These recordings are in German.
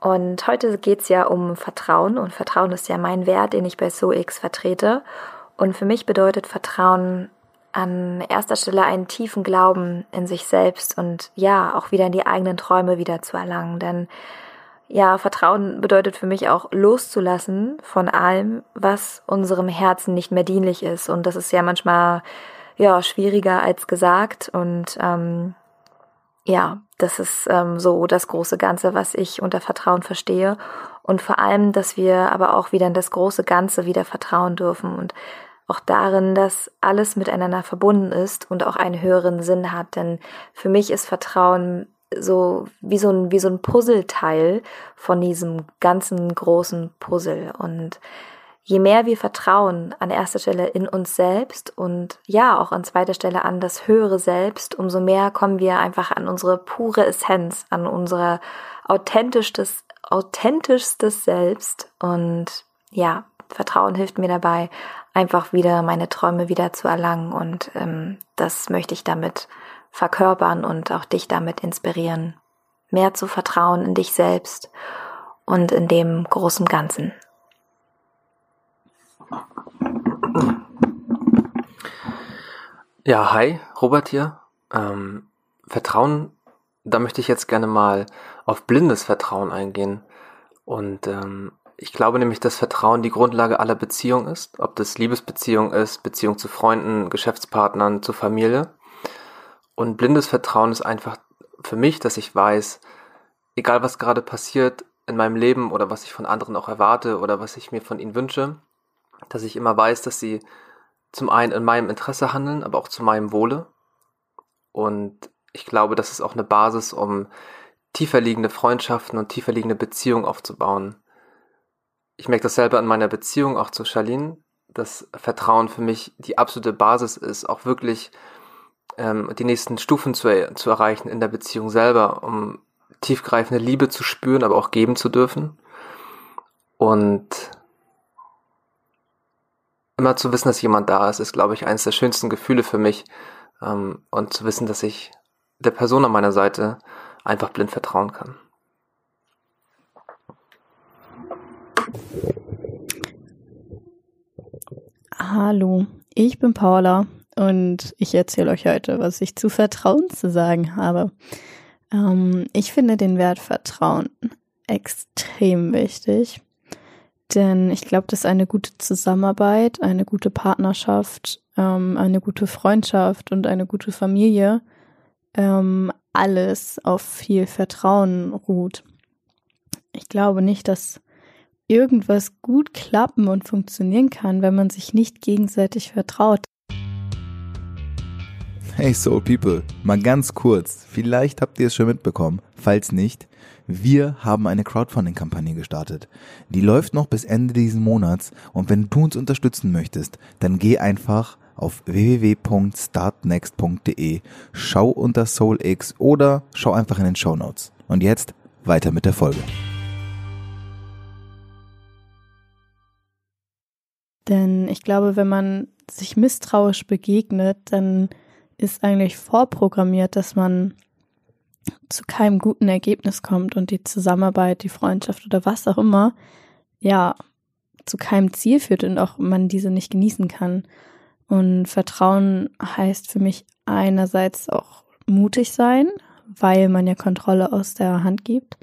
Und heute geht es ja um Vertrauen und Vertrauen ist ja mein Wert, den ich bei SoX vertrete. Und für mich bedeutet Vertrauen an erster Stelle einen tiefen Glauben in sich selbst und ja, auch wieder in die eigenen Träume wieder zu erlangen. Denn ja, Vertrauen bedeutet für mich auch loszulassen von allem, was unserem Herzen nicht mehr dienlich ist. Und das ist ja manchmal ja schwieriger als gesagt. Und ähm, ja, das ist ähm, so das große Ganze, was ich unter Vertrauen verstehe. Und vor allem, dass wir aber auch wieder in das große Ganze wieder vertrauen dürfen und auch darin, dass alles miteinander verbunden ist und auch einen höheren Sinn hat. Denn für mich ist Vertrauen so wie so ein, wie so ein Puzzleteil von diesem ganzen großen Puzzle. Und je mehr wir vertrauen an erster Stelle in uns selbst und ja auch an zweiter Stelle an das höhere Selbst, umso mehr kommen wir einfach an unsere pure Essenz, an unser authentischstes, authentischstes Selbst. Und ja, Vertrauen hilft mir dabei, einfach wieder meine Träume wieder zu erlangen. Und ähm, das möchte ich damit verkörpern und auch dich damit inspirieren, mehr zu vertrauen in dich selbst und in dem großen Ganzen. Ja, hi, Robert hier. Ähm, Vertrauen, da möchte ich jetzt gerne mal auf blindes Vertrauen eingehen. Und ähm, ich glaube nämlich, dass Vertrauen die Grundlage aller Beziehungen ist, ob das Liebesbeziehung ist, Beziehung zu Freunden, Geschäftspartnern, zur Familie. Und blindes Vertrauen ist einfach für mich, dass ich weiß, egal was gerade passiert in meinem Leben oder was ich von anderen auch erwarte oder was ich mir von ihnen wünsche, dass ich immer weiß, dass sie zum einen in meinem Interesse handeln, aber auch zu meinem Wohle. Und ich glaube, das ist auch eine Basis, um tiefer liegende Freundschaften und tiefer liegende Beziehungen aufzubauen. Ich merke das selber in meiner Beziehung auch zu Charlene, dass Vertrauen für mich die absolute Basis ist, auch wirklich ähm, die nächsten Stufen zu, zu erreichen in der Beziehung selber, um tiefgreifende Liebe zu spüren, aber auch geben zu dürfen. Und immer zu wissen, dass jemand da ist, ist, glaube ich, eines der schönsten Gefühle für mich. Ähm, und zu wissen, dass ich der Person an meiner Seite einfach blind vertrauen kann. Hallo, ich bin Paula und ich erzähle euch heute, was ich zu Vertrauen zu sagen habe. Ähm, ich finde den Wert Vertrauen extrem wichtig. Denn ich glaube, dass eine gute Zusammenarbeit, eine gute Partnerschaft, ähm, eine gute Freundschaft und eine gute Familie ähm, alles auf viel Vertrauen ruht. Ich glaube nicht, dass irgendwas gut klappen und funktionieren kann, wenn man sich nicht gegenseitig vertraut. Hey Soul People, mal ganz kurz, vielleicht habt ihr es schon mitbekommen, falls nicht, wir haben eine Crowdfunding-Kampagne gestartet. Die läuft noch bis Ende diesen Monats und wenn du uns unterstützen möchtest, dann geh einfach auf www.startnext.de, schau unter SoulX oder schau einfach in den Show Notes. Und jetzt weiter mit der Folge. Denn ich glaube, wenn man sich misstrauisch begegnet, dann ist eigentlich vorprogrammiert, dass man zu keinem guten Ergebnis kommt und die Zusammenarbeit, die Freundschaft oder was auch immer, ja, zu keinem Ziel führt und auch man diese nicht genießen kann. Und Vertrauen heißt für mich einerseits auch mutig sein, weil man ja Kontrolle aus der Hand gibt,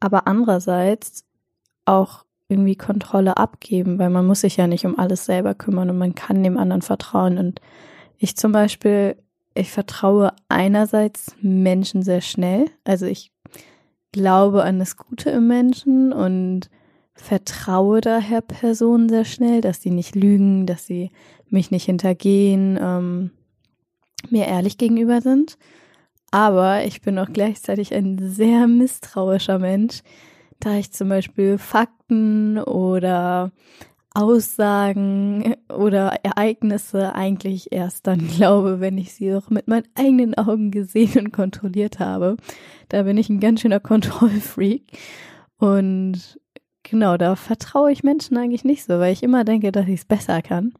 aber andererseits auch irgendwie Kontrolle abgeben, weil man muss sich ja nicht um alles selber kümmern und man kann dem anderen vertrauen. Und ich zum Beispiel, ich vertraue einerseits Menschen sehr schnell. Also ich glaube an das Gute im Menschen und vertraue daher Personen sehr schnell, dass sie nicht lügen, dass sie mich nicht hintergehen, ähm, mir ehrlich gegenüber sind. Aber ich bin auch gleichzeitig ein sehr misstrauischer Mensch, da ich zum Beispiel Fakten oder Aussagen oder Ereignisse eigentlich erst dann glaube, wenn ich sie auch mit meinen eigenen Augen gesehen und kontrolliert habe. Da bin ich ein ganz schöner Kontrollfreak. Und genau, da vertraue ich Menschen eigentlich nicht so, weil ich immer denke, dass ich es besser kann.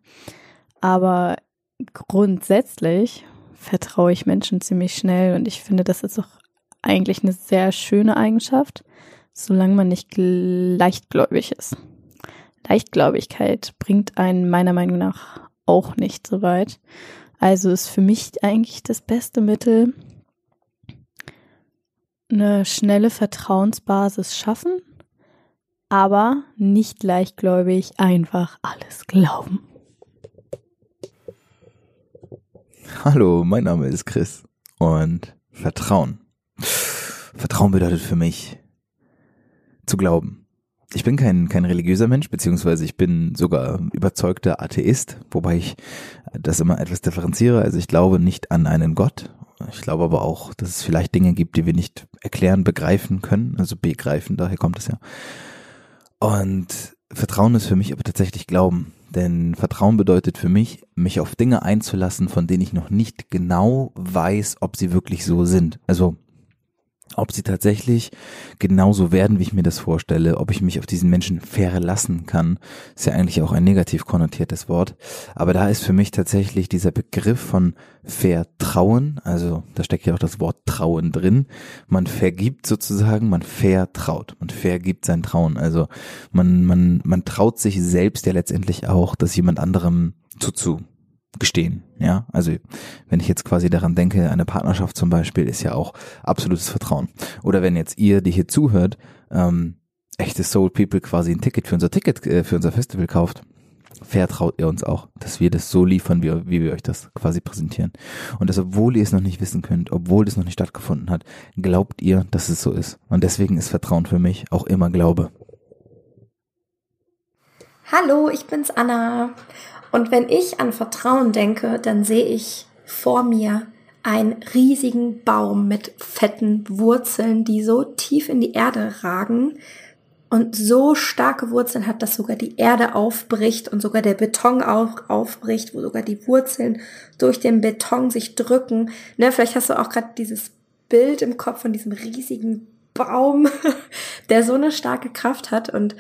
Aber grundsätzlich vertraue ich Menschen ziemlich schnell und ich finde, das ist auch eigentlich eine sehr schöne Eigenschaft, solange man nicht leichtgläubig ist. Leichtgläubigkeit bringt einen meiner Meinung nach auch nicht so weit. Also ist für mich eigentlich das beste Mittel, eine schnelle Vertrauensbasis schaffen, aber nicht leichtgläubig einfach alles glauben. Hallo, mein Name ist Chris und Vertrauen. Vertrauen bedeutet für mich zu glauben. Ich bin kein, kein religiöser Mensch, beziehungsweise ich bin sogar überzeugter Atheist, wobei ich das immer etwas differenziere. Also ich glaube nicht an einen Gott. Ich glaube aber auch, dass es vielleicht Dinge gibt, die wir nicht erklären, begreifen können. Also begreifen, daher kommt es ja. Und Vertrauen ist für mich aber tatsächlich Glauben. Denn Vertrauen bedeutet für mich, mich auf Dinge einzulassen, von denen ich noch nicht genau weiß, ob sie wirklich so sind. Also ob sie tatsächlich genauso werden, wie ich mir das vorstelle, ob ich mich auf diesen Menschen verlassen kann, ist ja eigentlich auch ein negativ konnotiertes Wort. Aber da ist für mich tatsächlich dieser Begriff von Vertrauen, also da steckt ja auch das Wort Trauen drin. Man vergibt sozusagen, man vertraut, man vergibt sein Trauen. Also man, man, man traut sich selbst ja letztendlich auch, dass jemand anderem zuzu gestehen. Ja, also wenn ich jetzt quasi daran denke, eine Partnerschaft zum Beispiel ist ja auch absolutes Vertrauen. Oder wenn jetzt ihr, die hier zuhört, ähm, echte Soul People quasi ein Ticket für unser Ticket, äh, für unser Festival kauft, vertraut ihr uns auch, dass wir das so liefern, wie, wie wir euch das quasi präsentieren. Und dass, obwohl ihr es noch nicht wissen könnt, obwohl es noch nicht stattgefunden hat, glaubt ihr, dass es so ist. Und deswegen ist Vertrauen für mich auch immer Glaube. Hallo, ich bin's Anna. Und wenn ich an Vertrauen denke, dann sehe ich vor mir einen riesigen Baum mit fetten Wurzeln, die so tief in die Erde ragen und so starke Wurzeln hat, dass sogar die Erde aufbricht und sogar der Beton auch aufbricht, wo sogar die Wurzeln durch den Beton sich drücken. Ne, vielleicht hast du auch gerade dieses Bild im Kopf von diesem riesigen Baum, der so eine starke Kraft hat und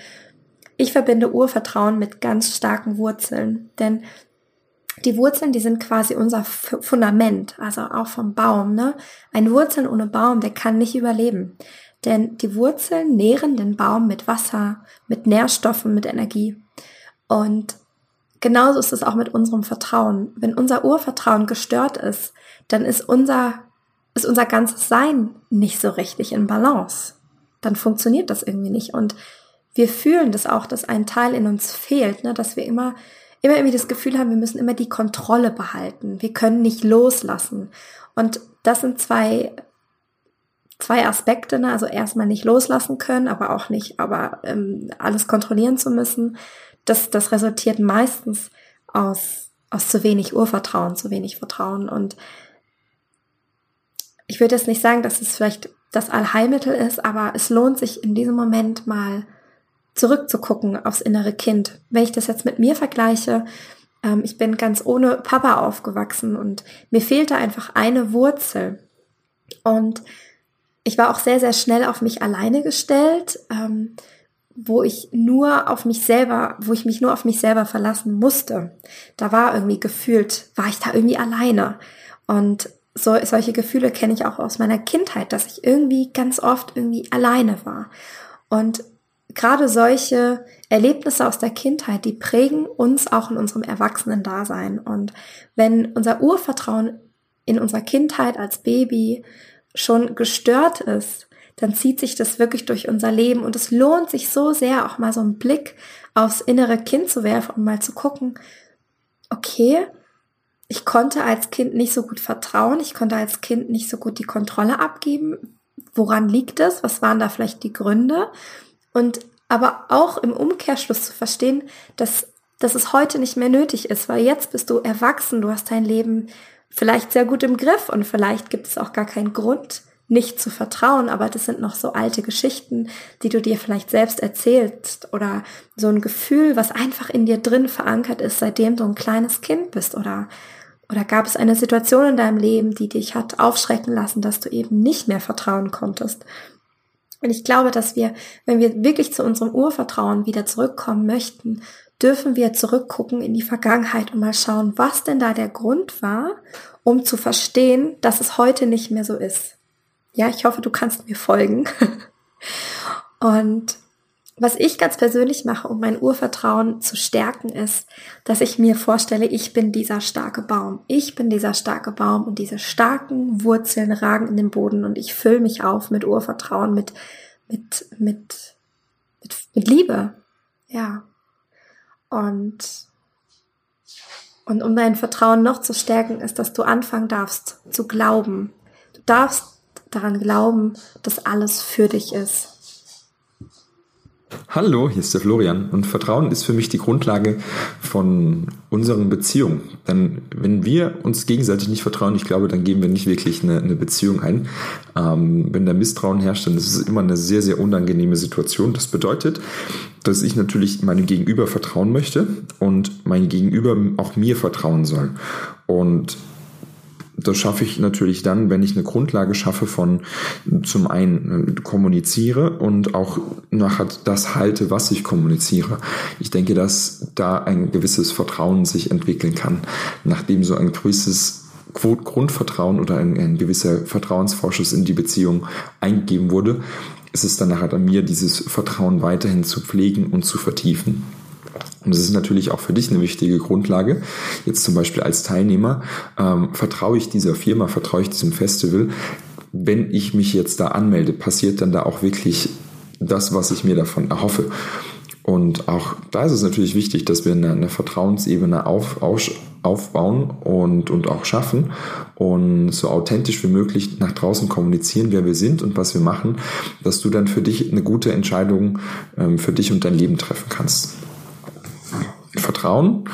ich verbinde Urvertrauen mit ganz starken Wurzeln, denn die Wurzeln, die sind quasi unser Fundament, also auch vom Baum. Ne? Ein Wurzeln ohne Baum, der kann nicht überleben. Denn die Wurzeln nähren den Baum mit Wasser, mit Nährstoffen, mit Energie. Und genauso ist es auch mit unserem Vertrauen. Wenn unser Urvertrauen gestört ist, dann ist unser, ist unser ganzes Sein nicht so richtig in Balance. Dann funktioniert das irgendwie nicht. Und wir fühlen das auch, dass ein Teil in uns fehlt, ne? dass wir immer, immer irgendwie das Gefühl haben, wir müssen immer die Kontrolle behalten. Wir können nicht loslassen. Und das sind zwei, zwei Aspekte, ne? also erstmal nicht loslassen können, aber auch nicht, aber ähm, alles kontrollieren zu müssen. Das, das resultiert meistens aus, aus zu wenig Urvertrauen, zu wenig Vertrauen. Und ich würde jetzt nicht sagen, dass es vielleicht das Allheilmittel ist, aber es lohnt sich in diesem Moment mal zurückzugucken aufs innere Kind. Wenn ich das jetzt mit mir vergleiche, ähm, ich bin ganz ohne Papa aufgewachsen und mir fehlte einfach eine Wurzel. Und ich war auch sehr, sehr schnell auf mich alleine gestellt, ähm, wo ich nur auf mich selber, wo ich mich nur auf mich selber verlassen musste. Da war irgendwie gefühlt, war ich da irgendwie alleine. Und so, solche Gefühle kenne ich auch aus meiner Kindheit, dass ich irgendwie ganz oft irgendwie alleine war. Und gerade solche Erlebnisse aus der Kindheit, die prägen uns auch in unserem Erwachsenen-Dasein. Und wenn unser Urvertrauen in unserer Kindheit als Baby schon gestört ist, dann zieht sich das wirklich durch unser Leben und es lohnt sich so sehr, auch mal so einen Blick aufs innere Kind zu werfen und mal zu gucken, okay, ich konnte als Kind nicht so gut vertrauen, ich konnte als Kind nicht so gut die Kontrolle abgeben. Woran liegt es? Was waren da vielleicht die Gründe? Und aber auch im Umkehrschluss zu verstehen, dass, dass es heute nicht mehr nötig ist, weil jetzt bist du erwachsen, du hast dein Leben vielleicht sehr gut im Griff und vielleicht gibt es auch gar keinen Grund, nicht zu vertrauen, aber das sind noch so alte Geschichten, die du dir vielleicht selbst erzählst oder so ein Gefühl, was einfach in dir drin verankert ist, seitdem du ein kleines Kind bist oder oder gab es eine Situation in deinem Leben, die dich hat aufschrecken lassen, dass du eben nicht mehr vertrauen konntest? Und ich glaube, dass wir, wenn wir wirklich zu unserem Urvertrauen wieder zurückkommen möchten, dürfen wir zurückgucken in die Vergangenheit und mal schauen, was denn da der Grund war, um zu verstehen, dass es heute nicht mehr so ist. Ja, ich hoffe, du kannst mir folgen. Und was ich ganz persönlich mache, um mein Urvertrauen zu stärken, ist, dass ich mir vorstelle, ich bin dieser starke Baum. Ich bin dieser starke Baum und diese starken Wurzeln ragen in den Boden und ich fülle mich auf mit Urvertrauen, mit, mit, mit, mit, mit Liebe. Ja. Und, und um dein Vertrauen noch zu stärken, ist, dass du anfangen darfst zu glauben. Du darfst daran glauben, dass alles für dich ist. Hallo, hier ist der Florian und Vertrauen ist für mich die Grundlage von unseren Beziehungen. Denn wenn wir uns gegenseitig nicht vertrauen, ich glaube, dann geben wir nicht wirklich eine, eine Beziehung ein. Ähm, wenn da Misstrauen herrscht, dann ist es immer eine sehr, sehr unangenehme Situation. Das bedeutet, dass ich natürlich meinem Gegenüber vertrauen möchte und mein Gegenüber auch mir vertrauen soll. Und das schaffe ich natürlich dann, wenn ich eine Grundlage schaffe von zum einen äh, kommuniziere und auch nachher das halte, was ich kommuniziere. Ich denke, dass da ein gewisses Vertrauen sich entwickeln kann, nachdem so ein gewisses Grundvertrauen oder ein, ein gewisser Vertrauensvorschuss in die Beziehung eingegeben wurde, ist es dann nachher an mir, dieses Vertrauen weiterhin zu pflegen und zu vertiefen. Und das ist natürlich auch für dich eine wichtige Grundlage. Jetzt zum Beispiel als Teilnehmer ähm, vertraue ich dieser Firma, vertraue ich diesem Festival. Wenn ich mich jetzt da anmelde, passiert dann da auch wirklich das, was ich mir davon erhoffe. Und auch da ist es natürlich wichtig, dass wir eine, eine Vertrauensebene auf, auf, aufbauen und, und auch schaffen und so authentisch wie möglich nach draußen kommunizieren, wer wir sind und was wir machen, dass du dann für dich eine gute Entscheidung ähm, für dich und dein Leben treffen kannst. Vertrauen.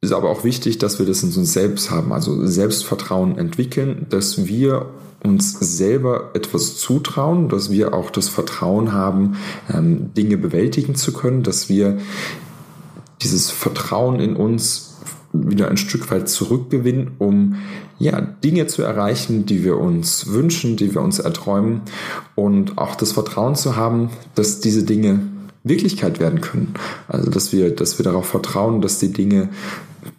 Ist aber auch wichtig, dass wir das in uns selbst haben, also Selbstvertrauen entwickeln, dass wir uns selber etwas zutrauen, dass wir auch das Vertrauen haben, ähm, Dinge bewältigen zu können, dass wir dieses Vertrauen in uns wieder ein Stück weit zurückgewinnen, um ja, Dinge zu erreichen, die wir uns wünschen, die wir uns erträumen und auch das Vertrauen zu haben, dass diese Dinge Wirklichkeit werden können. Also dass wir, dass wir darauf vertrauen, dass die Dinge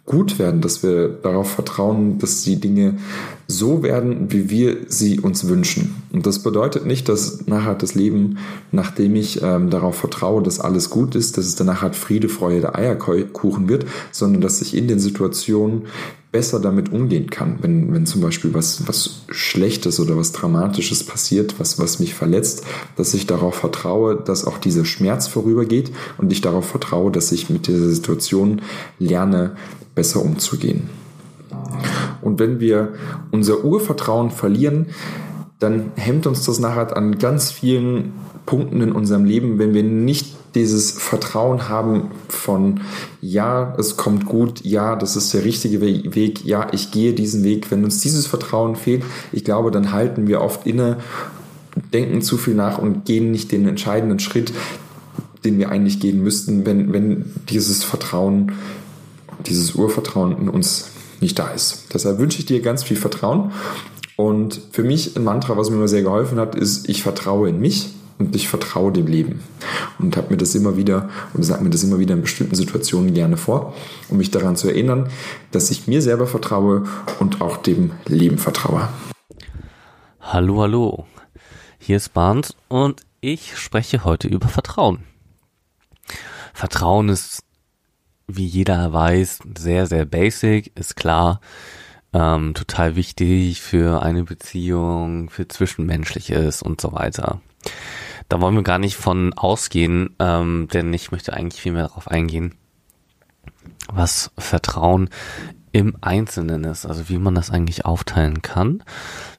gut werden, dass wir darauf vertrauen, dass die Dinge so werden, wie wir sie uns wünschen. Und das bedeutet nicht, dass nachher das Leben, nachdem ich ähm, darauf vertraue, dass alles gut ist, dass es danach halt Friede, Freude, Eierkuchen wird, sondern dass ich in den Situationen besser damit umgehen kann, wenn, wenn zum Beispiel was, was Schlechtes oder was Dramatisches passiert, was, was mich verletzt, dass ich darauf vertraue, dass auch dieser Schmerz vorübergeht und ich darauf vertraue, dass ich mit dieser Situation lerne, besser umzugehen. Und wenn wir unser Urvertrauen verlieren, dann hemmt uns das nachher an ganz vielen Punkten in unserem Leben, wenn wir nicht dieses Vertrauen haben von, ja, es kommt gut, ja, das ist der richtige Weg, ja, ich gehe diesen Weg. Wenn uns dieses Vertrauen fehlt, ich glaube, dann halten wir oft inne, denken zu viel nach und gehen nicht den entscheidenden Schritt, den wir eigentlich gehen müssten, wenn, wenn dieses Vertrauen, dieses Urvertrauen in uns nicht da ist. Deshalb wünsche ich dir ganz viel Vertrauen. Und für mich ein Mantra, was mir immer sehr geholfen hat, ist, ich vertraue in mich und ich vertraue dem Leben. Und habe mir das immer wieder und sage mir das immer wieder in bestimmten Situationen gerne vor, um mich daran zu erinnern, dass ich mir selber vertraue und auch dem Leben vertraue. Hallo, hallo. Hier ist Barnes und ich spreche heute über Vertrauen. Vertrauen ist, wie jeder weiß, sehr, sehr basic, ist klar. ähm, total wichtig für eine Beziehung, für Zwischenmenschliches und so weiter. Da wollen wir gar nicht von ausgehen, ähm, denn ich möchte eigentlich viel mehr darauf eingehen, was Vertrauen im Einzelnen ist, also wie man das eigentlich aufteilen kann,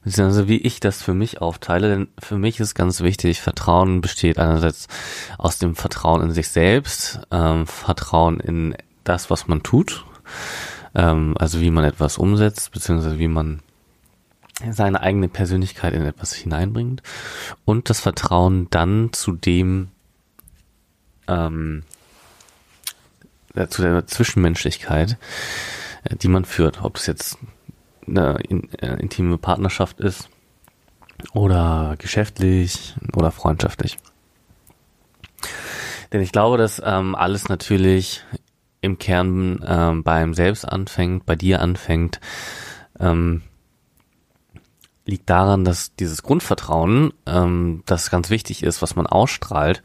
beziehungsweise wie ich das für mich aufteile, denn für mich ist ganz wichtig, Vertrauen besteht einerseits aus dem Vertrauen in sich selbst, ähm, Vertrauen in das, was man tut, ähm, also wie man etwas umsetzt, beziehungsweise wie man seine eigene Persönlichkeit in etwas hineinbringt und das Vertrauen dann zu dem, ähm, äh, zu der Zwischenmenschlichkeit, die man führt, ob es jetzt eine in, äh, intime Partnerschaft ist oder geschäftlich oder freundschaftlich. Denn ich glaube, dass ähm, alles natürlich im Kern ähm, beim Selbst anfängt, bei dir anfängt, ähm, liegt daran, dass dieses Grundvertrauen, ähm, das ganz wichtig ist, was man ausstrahlt,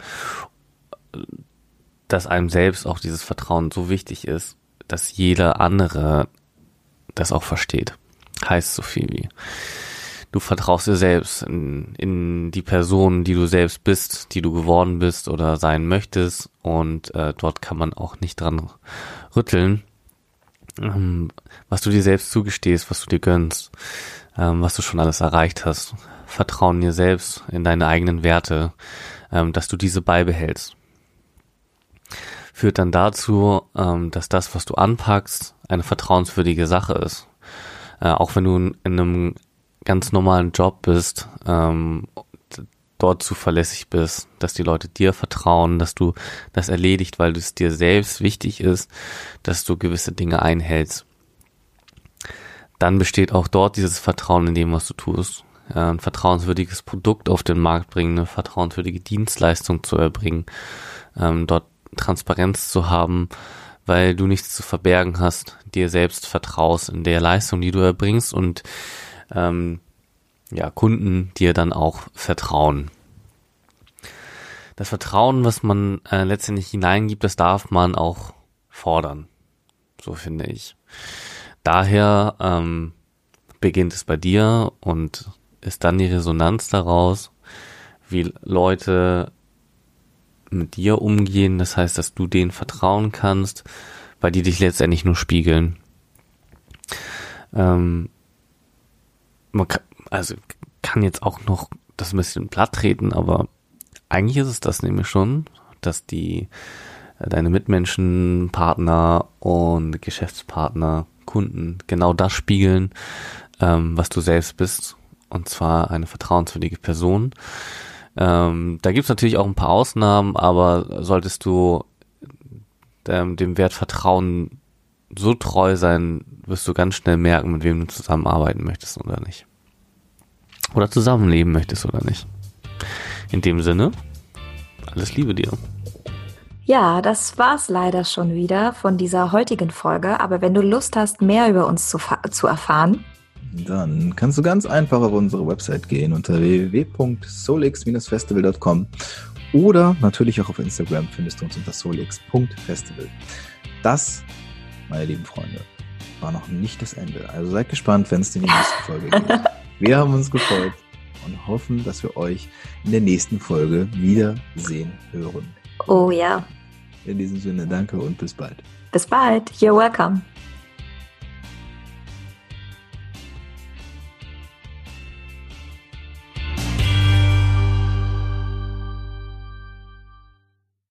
dass einem selbst auch dieses Vertrauen so wichtig ist, dass jeder andere das auch versteht. Heißt so viel wie, du vertraust dir selbst in, in die Person, die du selbst bist, die du geworden bist oder sein möchtest und äh, dort kann man auch nicht dran rütteln, ähm, was du dir selbst zugestehst, was du dir gönnst, ähm, was du schon alles erreicht hast. Vertrauen dir selbst in deine eigenen Werte, ähm, dass du diese beibehältst. Führt dann dazu, ähm, dass das, was du anpackst, eine vertrauenswürdige Sache ist. Äh, auch wenn du in einem ganz normalen Job bist, ähm, dort zuverlässig bist, dass die Leute dir vertrauen, dass du das erledigt, weil es dir selbst wichtig ist, dass du gewisse Dinge einhältst. Dann besteht auch dort dieses Vertrauen in dem, was du tust. Ja, ein vertrauenswürdiges Produkt auf den Markt bringen, eine vertrauenswürdige Dienstleistung zu erbringen, ähm, dort Transparenz zu haben, weil du nichts zu verbergen hast, dir selbst vertraust in der Leistung, die du erbringst und ähm, ja, Kunden dir dann auch vertrauen. Das Vertrauen, was man äh, letztendlich hineingibt, das darf man auch fordern. So finde ich. Daher ähm, beginnt es bei dir und ist dann die Resonanz daraus, wie Leute mit dir umgehen. Das heißt, dass du denen vertrauen kannst, weil die dich letztendlich nur spiegeln. Ähm, man kann, also kann jetzt auch noch das ein bisschen platt treten, aber eigentlich ist es das nämlich schon, dass die äh, deine Mitmenschen, Partner und Geschäftspartner, Kunden genau das spiegeln, ähm, was du selbst bist, und zwar eine vertrauenswürdige Person. Ähm, da gibt's natürlich auch ein paar Ausnahmen, aber solltest du ähm, dem Wert Vertrauen so treu sein, wirst du ganz schnell merken, mit wem du zusammenarbeiten möchtest oder nicht. Oder zusammenleben möchtest oder nicht. In dem Sinne, alles Liebe dir. Ja, das war's leider schon wieder von dieser heutigen Folge. Aber wenn du Lust hast, mehr über uns zu, zu erfahren, dann kannst du ganz einfach auf unsere Website gehen unter www.solix-festival.com oder natürlich auch auf Instagram findest du uns unter solix.festival. Das, meine lieben Freunde, war noch nicht das Ende. Also seid gespannt, wenn es in die nächste Folge geht. Wir haben uns gefreut und hoffen, dass wir euch in der nächsten Folge wiedersehen hören. Oh ja. In diesem Sinne, danke und bis bald. Bis bald. You're welcome.